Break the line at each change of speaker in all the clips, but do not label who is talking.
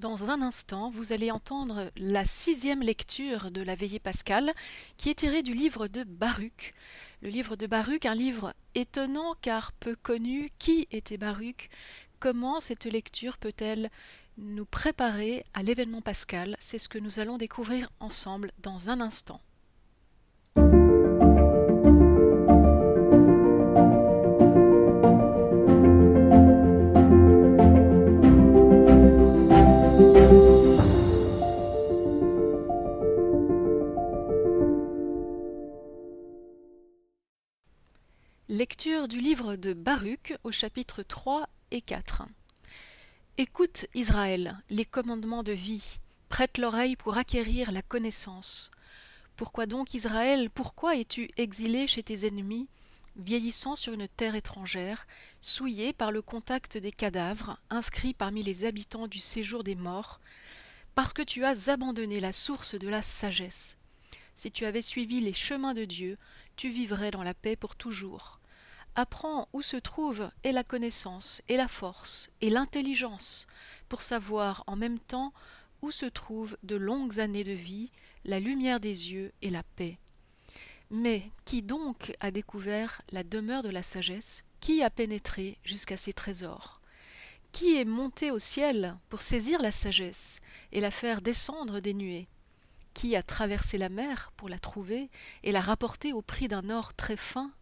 Dans un instant, vous allez entendre la sixième lecture de la veillée pascale, qui est tirée du livre de Baruch. Le livre de Baruch, un livre étonnant car peu connu. Qui était Baruch? Comment cette lecture peut-elle nous préparer à l'événement pascal? C'est ce que nous allons découvrir ensemble dans un instant. Lecture du livre de Baruch au chapitre 3 et 4. Écoute, Israël, les commandements de vie, prête l'oreille pour acquérir la connaissance. Pourquoi donc, Israël, pourquoi es-tu exilé chez tes ennemis, vieillissant sur une terre étrangère, souillé par le contact des cadavres, inscrit parmi les habitants du séjour des morts, parce que tu as abandonné la source de la sagesse? Si tu avais suivi les chemins de Dieu, tu vivrais dans la paix pour toujours. Apprends où se trouve et la connaissance, et la force, et l'intelligence, pour savoir en même temps où se trouvent de longues années de vie, la lumière des yeux et la paix. Mais qui donc a découvert la demeure de la sagesse? Qui a pénétré jusqu'à ses trésors? Qui est monté au ciel pour saisir la sagesse et la faire descendre des nuées? Qui a traversé la mer pour la trouver et la rapporter au prix d'un or très fin?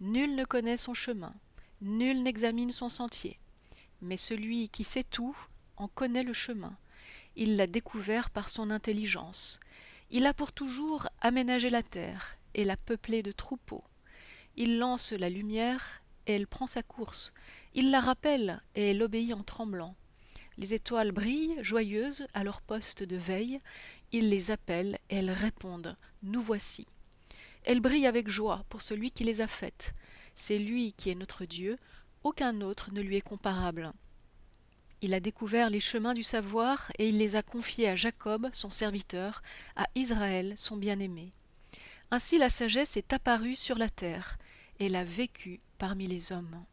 Nul ne connaît son chemin, nul n'examine son sentier. Mais celui qui sait tout en connaît le chemin. Il l'a découvert par son intelligence. Il a pour toujours aménagé la terre et l'a peuplée de troupeaux. Il lance la lumière et elle prend sa course. Il la rappelle et elle obéit en tremblant. Les étoiles brillent, joyeuses, à leur poste de veille. Il les appelle et elles répondent Nous voici. Elles brillent avec joie pour celui qui les a faites. C'est lui qui est notre Dieu, aucun autre ne lui est comparable. Il a découvert les chemins du savoir et il les a confiés à Jacob, son serviteur, à Israël, son bien-aimé. Ainsi la sagesse est apparue sur la terre, elle a vécu parmi les hommes.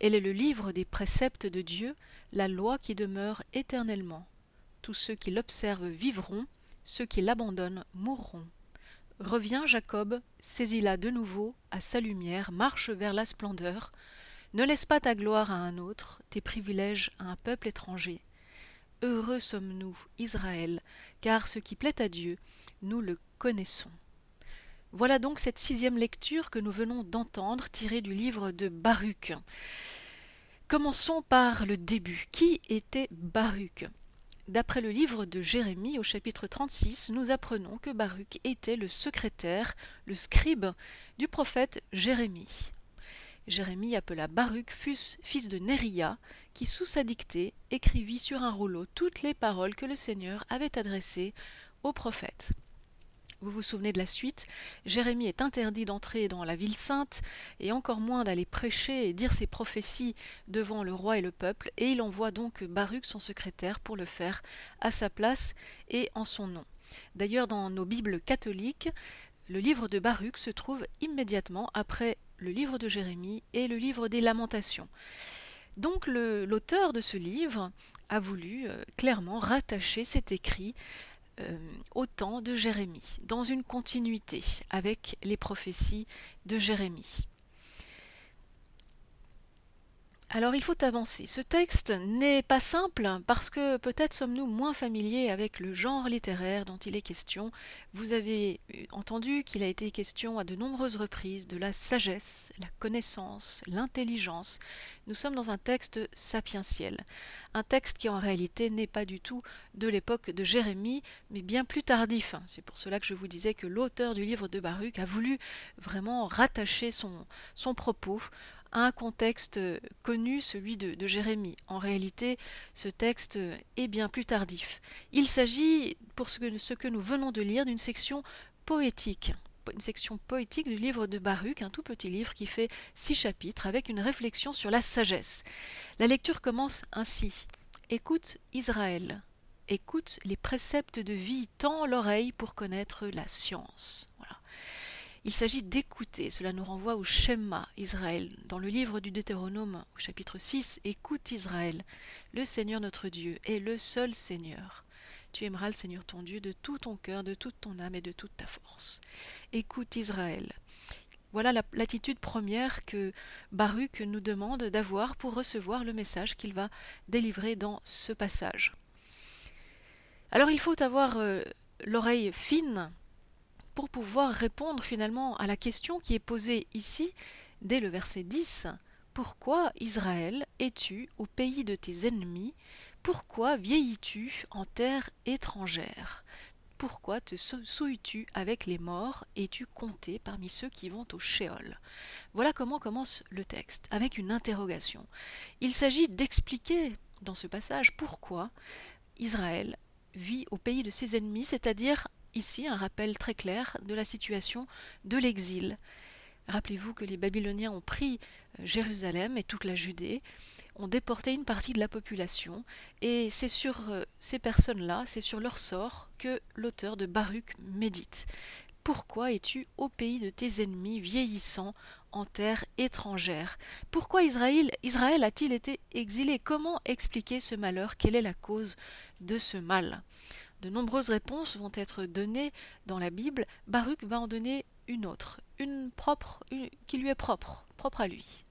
Elle est le livre des préceptes de Dieu, la loi qui demeure éternellement. Tous ceux qui l'observent vivront, ceux qui l'abandonnent mourront. Reviens, Jacob, saisis-la de nouveau à sa lumière, marche vers la splendeur. Ne laisse pas ta gloire à un autre, tes privilèges à un peuple étranger. Heureux sommes-nous, Israël, car ce qui plaît à Dieu, nous le connaissons. Voilà donc cette sixième lecture que nous venons d'entendre, tirée du livre de Baruch. Commençons par le début. Qui était Baruch? D'après le livre de Jérémie au chapitre 36, nous apprenons que Baruch était le secrétaire, le scribe du prophète Jérémie. Jérémie appela Baruch fils de Néria, qui sous sa dictée écrivit sur un rouleau toutes les paroles que le Seigneur avait adressées au prophète. Vous vous souvenez de la suite? Jérémie est interdit d'entrer dans la ville sainte et encore moins d'aller prêcher et dire ses prophéties devant le roi et le peuple, et il envoie donc Baruch, son secrétaire, pour le faire à sa place et en son nom. D'ailleurs, dans nos Bibles catholiques, le livre de Baruch se trouve immédiatement après le livre de Jérémie et le livre des Lamentations. Donc l'auteur de ce livre a voulu euh, clairement rattacher cet écrit euh, au temps de Jérémie, dans une continuité avec les prophéties de Jérémie. Alors il faut avancer. Ce texte n'est pas simple parce que peut-être sommes-nous moins familiers avec le genre littéraire dont il est question. Vous avez entendu qu'il a été question à de nombreuses reprises de la sagesse, la connaissance, l'intelligence. Nous sommes dans un texte sapientiel, un texte qui en réalité n'est pas du tout de l'époque de Jérémie, mais bien plus tardif. C'est pour cela que je vous disais que l'auteur du livre de Baruch a voulu vraiment rattacher son propos un contexte connu, celui de, Jérémie. En réalité, ce texte est bien plus tardif. Il s'agit, pour ce que, ce que nous venons de lire, d'une section poétique une section poétique du livre de Baruch, un tout petit livre qui fait six chapitres avec une réflexion sur la sagesse. La lecture commence ainsi. Écoute Israël, écoute les préceptes de vie, tends l'oreille pour connaître la science. Voilà. Il s'agit d'écouter. Cela nous renvoie au schéma Israël. Dans le livre du Deutéronome, au chapitre 6, Écoute Israël, le Seigneur notre Dieu est le seul Seigneur. Tu aimeras le Seigneur ton Dieu de tout ton cœur, de toute ton âme et de toute ta force. Écoute Israël. Voilà l'attitude première que Baruch nous demande d'avoir pour recevoir le message qu'il va délivrer dans ce passage. Alors il faut avoir euh, l'oreille fine pour pouvoir répondre finalement à la question qui est posée ici dès le verset 10. Pourquoi Israël es-tu au pays de tes ennemis? Pourquoi vieillis-tu en terre étrangère? Pourquoi te souilles-tu avec les morts? Et tu compté parmi ceux qui vont au Shéol? Voilà comment commence le texte, avec une interrogation. Il s'agit d'expliquer dans ce passage pourquoi Israël vit au pays de ses ennemis, c'est-à-dire ici un rappel très clair de la situation de l'exil. Rappelez-vous que les Babyloniens ont pris euh, Jérusalem et toute la Judée, ont déporté une partie de la population, et c'est sur euh, ces personnes-là, c'est sur leur sort que l'auteur de Baruch médite. Pourquoi es-tu au pays de tes ennemis, vieillissant en terre étrangère? Pourquoi Israël, Israël a-t-il été exilé? Comment expliquer ce malheur? Quelle est la cause de ce mal? De nombreuses réponses vont être données dans la Bible. Baruch va en donner une autre, une propre, qui lui est propre, propre à lui.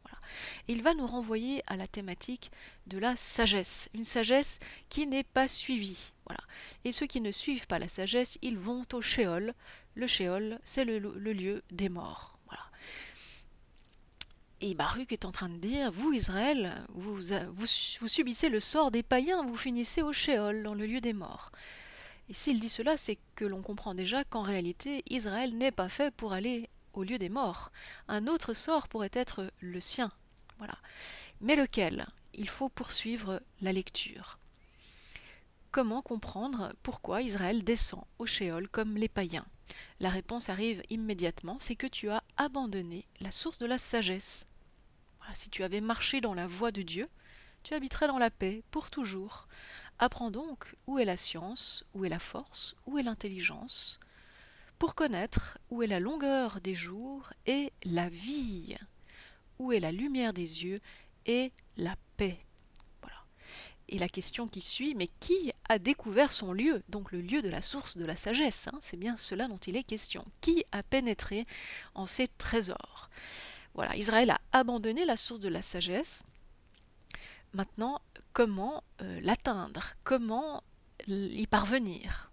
Il va nous renvoyer à la thématique de la sagesse, une sagesse qui n'est pas suivie. Et ceux qui ne suivent pas la sagesse, ils vont au Shéol. Le Shéol, c'est le, lieu des morts. Et Baruch est en train de dire, vous Israël, vous, vous, subissez le sort des païens, vous finissez au Shéol, dans le lieu des morts. Et s'il dit cela, c'est que l'on comprend déjà qu'en réalité, Israël n'est pas fait pour aller au lieu des morts. Un autre sort pourrait être le sien. Voilà. Mais lequel? Il faut poursuivre la lecture. Comment comprendre pourquoi Israël descend au Shéol comme les païens? La réponse arrive immédiatement, c'est que tu as abandonné la source de la sagesse. si tu avais marché dans la voie de Dieu, tu habiterais dans la paix pour toujours. Apprends donc où est la science, où est la force, où est l'intelligence, pour connaître où est la longueur des jours et la vie, où est la lumière des yeux et la paix. Voilà. Et la question qui suit, mais qui a découvert son lieu, donc le lieu de la source de la sagesse hein C'est bien cela dont il est question. Qui a pénétré en ces trésors? Voilà, Israël a abandonné la source de la sagesse. Maintenant, comment euh, l'atteindre? Comment y parvenir?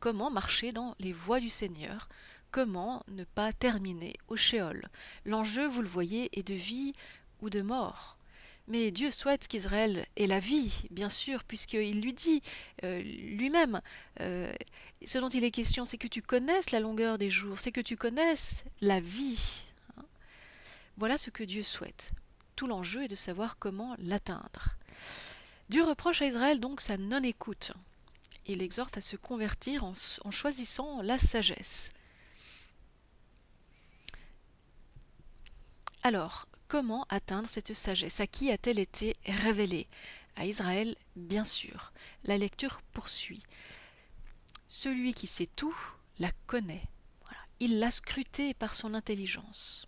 Comment marcher dans les voies du Seigneur? Comment ne pas terminer au Shéol L'enjeu, vous le voyez, est de vie ou de mort. Mais Dieu souhaite qu'Israël ait la vie, bien sûr, puisqu'il lui dit euh, lui-même, euh, ce dont il est question, c'est que tu connaisses la longueur des jours, c'est que tu connaisses la vie. Hein. voilà ce que Dieu souhaite. L'enjeu est de savoir comment l'atteindre. Dieu reproche à Israël donc sa non-écoute il exhorte à se convertir en, choisissant la sagesse. Alors, comment atteindre cette sagesse? À qui a-t-elle été révélée? À Israël, bien sûr. La lecture poursuit. Celui qui sait tout la connaît. Il l'a scrutée par son intelligence.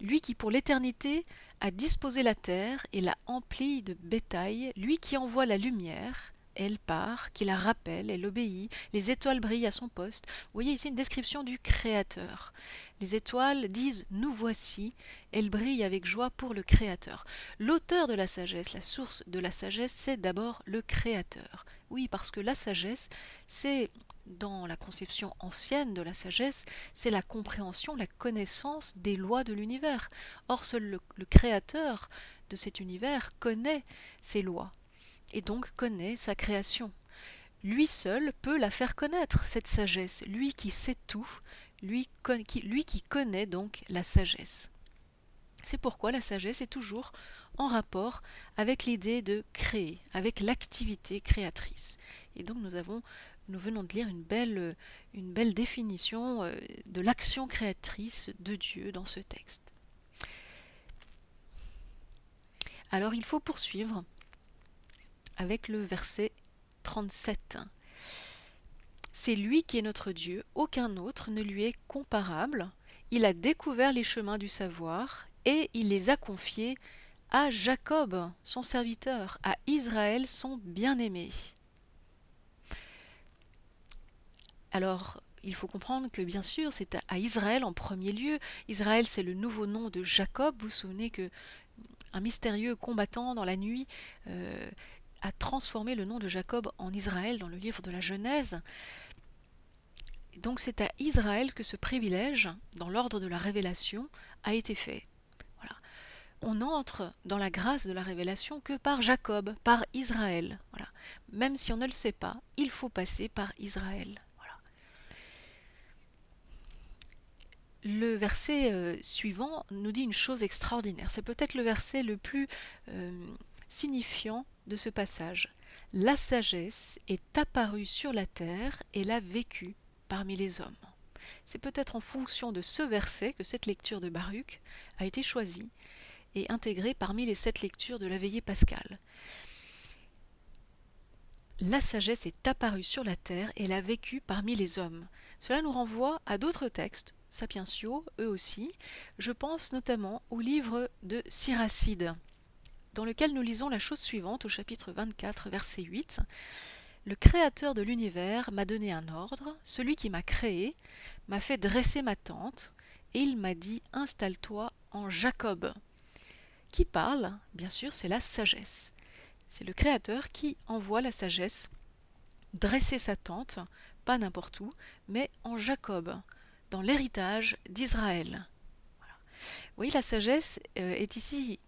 Lui qui pour l'éternité a disposé la terre et l'a emplie de bétail, lui qui envoie la lumière, elle part, qui la rappelle, elle obéit, les étoiles brillent à son poste. Voyez ici une description du Créateur. Les étoiles disent Nous voici, elles brillent avec joie pour le Créateur. L'auteur de la sagesse, la source de la sagesse, c'est d'abord le Créateur. Oui, parce que la sagesse, c'est dans la conception ancienne de la sagesse, c'est la compréhension, la connaissance des lois de l'univers. Or, seul le, le Créateur de cet univers connaît ces lois et donc connaît sa création. Lui seul peut la faire connaître, cette sagesse, lui qui sait tout, lui, qui, connaît donc la sagesse. C'est pourquoi la sagesse est toujours en rapport avec l'idée de créer, avec l'activité créatrice. Et donc nous avons nous venons de lire une belle, une belle définition euh, de l'action créatrice de Dieu dans ce texte. Alors il faut poursuivre avec le verset 37. C'est lui qui est notre Dieu, aucun autre ne lui est comparable. il a découvert les chemins du savoir et il les a confiés à Jacob, son serviteur, à Israël, son bien-aimé. Alors, il faut comprendre que bien sûr, c'est à Israël en premier lieu. Israël, c'est le nouveau nom de Jacob. Vous vous souvenez que un mystérieux combattant dans la nuit euh, transformé le nom de Jacob en Israël dans le livre de la Genèse. Donc c'est à Israël que ce privilège, dans l'ordre de la révélation, a été fait. Voilà. On entre dans la grâce de la révélation que par Jacob, par Israël. Voilà. Même si on ne le sait pas, il faut passer par Israël. le verset euh, suivant nous dit une chose extraordinaire. C'est peut-être le verset le plus euh, signifiant de ce passage. La sagesse est apparue sur la terre et l'a vécue parmi les hommes. C'est peut-être en fonction de ce verset que cette lecture de Baruch a été choisie et intégrée parmi les sept lectures de la veillée pascale. La sagesse est apparue sur la terre et l'a vécue parmi les hommes. Cela nous renvoie à d'autres textes Sapientio, eux aussi. Je pense notamment au livre de Siracide, dans lequel nous lisons la chose suivante au chapitre 24, verset 8. Le Créateur de l'univers m'a donné un ordre, celui qui m'a créé m'a fait dresser ma tente, et il m'a dit Installe-toi en Jacob. Qui parle Bien sûr, c'est la sagesse. C'est le Créateur qui envoie la sagesse dresser sa tente, pas n'importe où, mais en Jacob dans l'héritage d'Israël. Vous voyez, la sagesse euh, est ici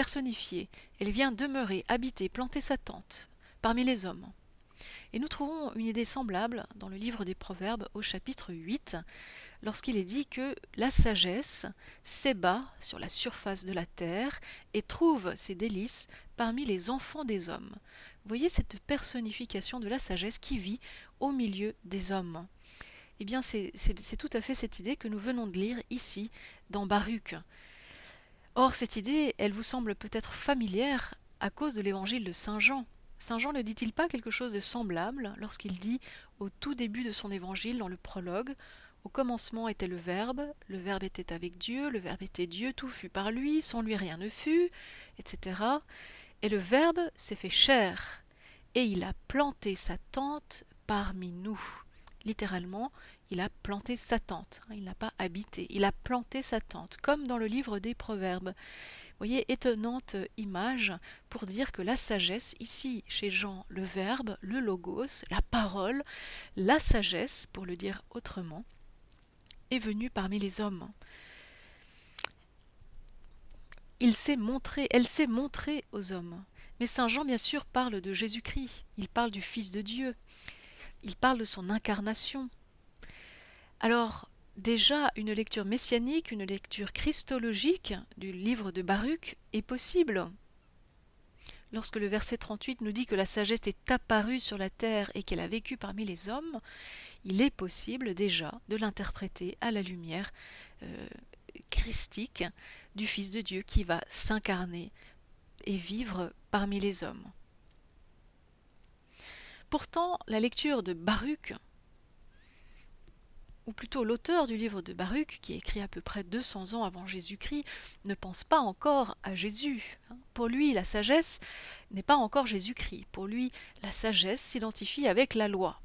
personnifiée. Elle vient demeurer, habiter, planter sa tente parmi les hommes. Et nous trouvons une idée semblable dans le livre des Proverbes au chapitre 8, lorsqu'il est dit que la sagesse s'ébat sur la surface de la terre et trouve ses délices parmi les enfants des hommes. Vous voyez cette personnification de la sagesse qui vit au milieu des hommes eh bien c'est tout à fait cette idée que nous venons de lire ici dans Baruch. Or cette idée, elle vous semble peut-être familière à cause de l'évangile de Saint Jean. Saint Jean ne dit-il pas quelque chose de semblable lorsqu'il dit au tout début de son évangile, dans le prologue, Au commencement était le Verbe, le Verbe était avec Dieu, le Verbe était Dieu, tout fut par lui, sans lui rien ne fut, etc. Et le Verbe s'est fait chair, et il a planté sa tente parmi nous littéralement, il a planté sa tente. Hein, il n'a pas habité, il a planté sa tente, comme dans le livre des Proverbes. Voyez, étonnante image pour dire que la sagesse, ici chez Jean, le verbe, le logos, la parole, la sagesse, pour le dire autrement, est venue parmi les hommes. Il s'est montré, elle s'est montrée aux hommes. Mais Saint Jean, bien sûr, parle de Jésus-Christ, il parle du Fils de Dieu il parle de son incarnation. Alors, déjà, une lecture messianique, une lecture christologique du livre de Baruch est possible. Lorsque le verset 38 nous dit que la sagesse est apparue sur la terre et qu'elle a vécu parmi les hommes, il est possible déjà de l'interpréter à la lumière euh, christique du Fils de Dieu qui va s'incarner et vivre parmi les hommes. Pourtant, la lecture de Baruch, ou plutôt l'auteur du livre de Baruch, qui est écrit à peu près 200 ans avant Jésus-Christ, ne pense pas encore à Jésus. Hein. Pour lui, la sagesse n'est pas encore Jésus-Christ. Pour lui, la sagesse s'identifie avec la loi.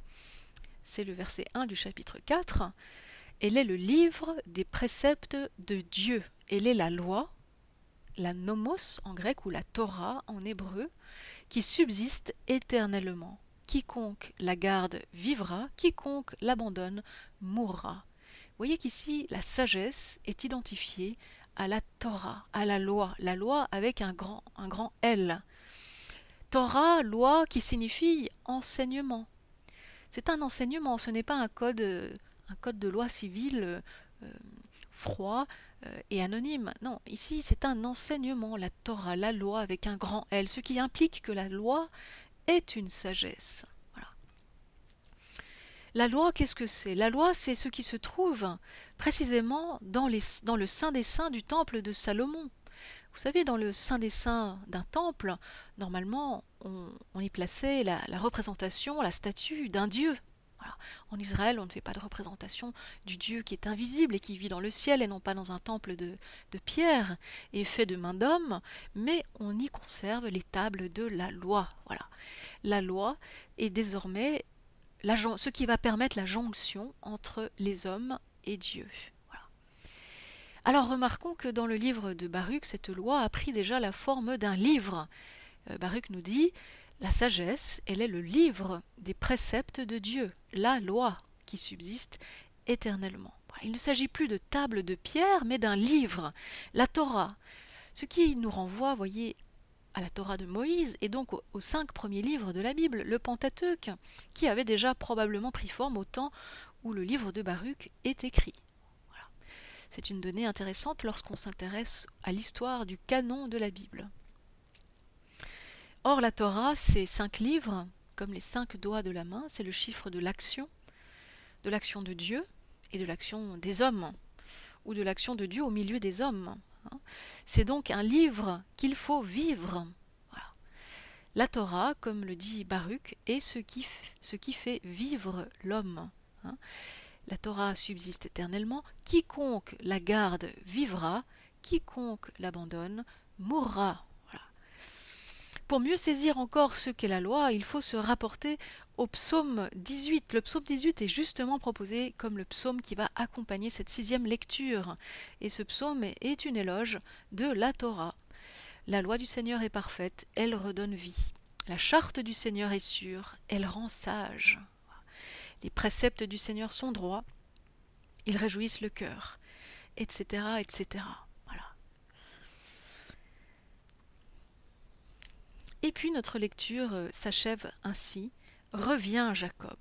C'est le verset 1 du chapitre 4. Elle est le livre des préceptes de Dieu. Elle est la loi, la nomos en grec ou la Torah en hébreu, qui subsiste éternellement. Quiconque la garde vivra, quiconque l'abandonne mourra. Voyez qu'ici, la sagesse est identifiée à la Torah, à la loi, la loi avec un grand, un grand L. Torah, loi qui signifie enseignement. C'est un enseignement, ce n'est pas un code, un code de loi civile euh, froid euh, et anonyme. Non, ici c'est un enseignement, la Torah, la loi avec un grand L, ce qui implique que la loi est une sagesse. La loi, qu'est-ce que c'est? La loi, c'est ce qui se trouve précisément dans, le sein des saints du temple de Salomon. Vous savez, dans le sein des saints d'un temple, normalement, on, y plaçait la, représentation, la statue d'un dieu. En Israël, on ne fait pas de représentation du Dieu qui est invisible et qui vit dans le ciel et non pas dans un temple de, pierre et fait de main d'homme, mais on y conserve les tables de la loi. Voilà. La loi est désormais ce qui va permettre la jonction entre les hommes et Dieu. Alors remarquons que dans le livre de Baruch, cette loi a pris déjà la forme d'un livre. Euh, Baruch nous dit la sagesse, elle est le livre des préceptes de Dieu, la loi qui subsiste éternellement. Il ne s'agit plus de table de pierre, mais d'un livre, la Torah. Ce qui nous renvoie, voyez, à la Torah de Moïse et donc aux, cinq premiers livres de la Bible, le Pentateuque, qui avait déjà probablement pris forme au temps où le livre de Baruch est écrit. C'est une donnée intéressante lorsqu'on s'intéresse à l'histoire du canon de la Bible. Or, la Torah, ces cinq livres, comme les cinq doigts de la main, c'est le chiffre de l'action, de l'action de Dieu et de l'action des hommes, ou de l'action de Dieu au milieu des hommes. Hein. C'est donc un livre qu'il faut vivre. La Torah, comme le dit Baruch, est ce qui, ce qui fait vivre l'homme. Hein. La Torah subsiste éternellement. Quiconque la garde vivra, quiconque l'abandonne mourra. Pour mieux saisir encore ce qu'est la loi, il faut se rapporter au psaume 18. Le psaume 18 est justement proposé comme le psaume qui va accompagner cette sixième lecture. Et ce psaume est une éloge de la Torah. La loi du Seigneur est parfaite, elle redonne vie. La charte du Seigneur est sûre, elle rend sage. Les préceptes du Seigneur sont droits, ils réjouissent le cœur, etc., etc. Et puis notre lecture euh, s'achève ainsi. Reviens, Jacob.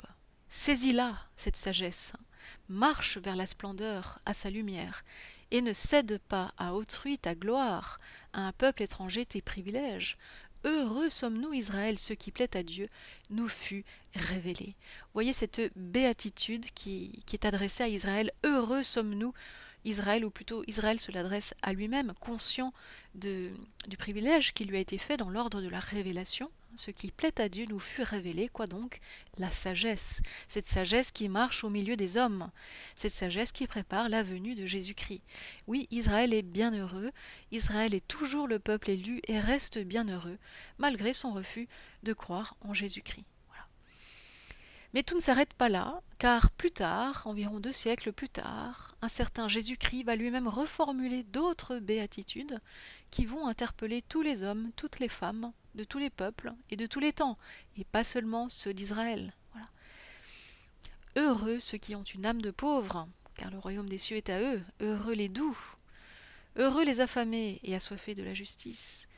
Saisis-la, cette sagesse. Marche vers la splendeur, à sa lumière, et ne cède pas à autrui ta gloire, à un peuple étranger tes privilèges. Heureux sommes-nous, Israël, ce qui plaît à Dieu, nous fut révélé. Voyez cette béatitude qui, qui est adressée à Israël. Heureux sommes-nous Israël, ou plutôt Israël se l'adresse à lui-même, conscient du privilège qui lui a été fait dans l'ordre de la révélation. Ce qui plaît à Dieu nous fut révélé, quoi donc? La sagesse, cette sagesse qui marche au milieu des hommes, cette sagesse qui prépare la venue de Jésus-Christ. Oui, Israël est bien heureux, Israël est toujours le peuple élu et reste bien heureux, malgré son refus de croire en Jésus-Christ. Mais tout ne s'arrête pas là, car plus tard, environ deux siècles plus tard, un certain Jésus-Christ va lui-même reformuler d'autres béatitudes qui vont interpeller tous les hommes, toutes les femmes, de tous les peuples et de tous les temps, et pas seulement ceux d'Israël. Heureux ceux qui ont une âme de pauvre, car le royaume des cieux est à eux, heureux les doux, heureux les affamés et assoiffés de la justice,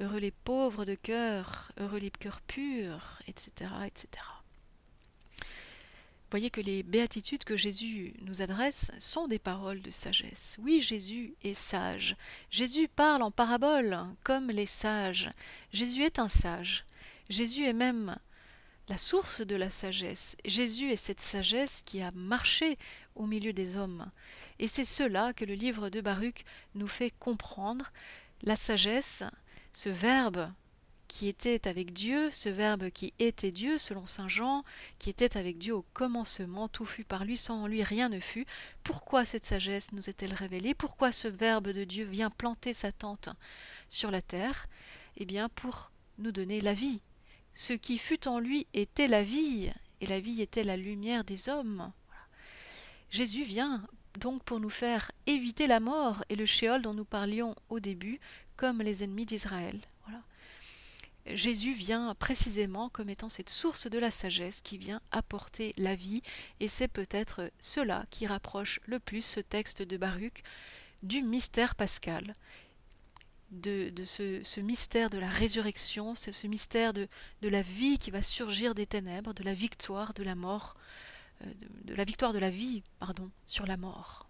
heureux les pauvres de cœur, heureux les cœurs purs, etc., etc voyez que les béatitudes que Jésus nous adresse sont des paroles de sagesse. Oui, Jésus est sage. Jésus parle en parabole, comme les sages. Jésus est un sage. Jésus est même la source de la sagesse. Jésus est cette sagesse qui a marché au milieu des hommes. Et c'est cela que le livre de Baruch nous fait comprendre. La sagesse, ce verbe qui était avec Dieu, ce Verbe qui était Dieu, selon Saint Jean, qui était avec Dieu au commencement, tout fut par lui, sans lui rien ne fut. Pourquoi cette sagesse nous est-elle révélée? Pourquoi ce Verbe de Dieu vient planter sa tente sur la terre? Eh bien, pour nous donner la vie. Ce qui fut en lui était la vie, et la vie était la lumière des hommes. Jésus vient donc pour nous faire éviter la mort et le shéol dont nous parlions au début, comme les ennemis d'Israël. Jésus vient précisément comme étant cette source de la sagesse qui vient apporter la vie, et c'est peut-être cela qui rapproche le plus ce texte de Baruch du mystère pascal, de, ce, mystère de la résurrection, c'est ce mystère de, la vie qui va surgir des ténèbres, de la victoire de la mort, euh, de la victoire de la vie, pardon, sur la mort.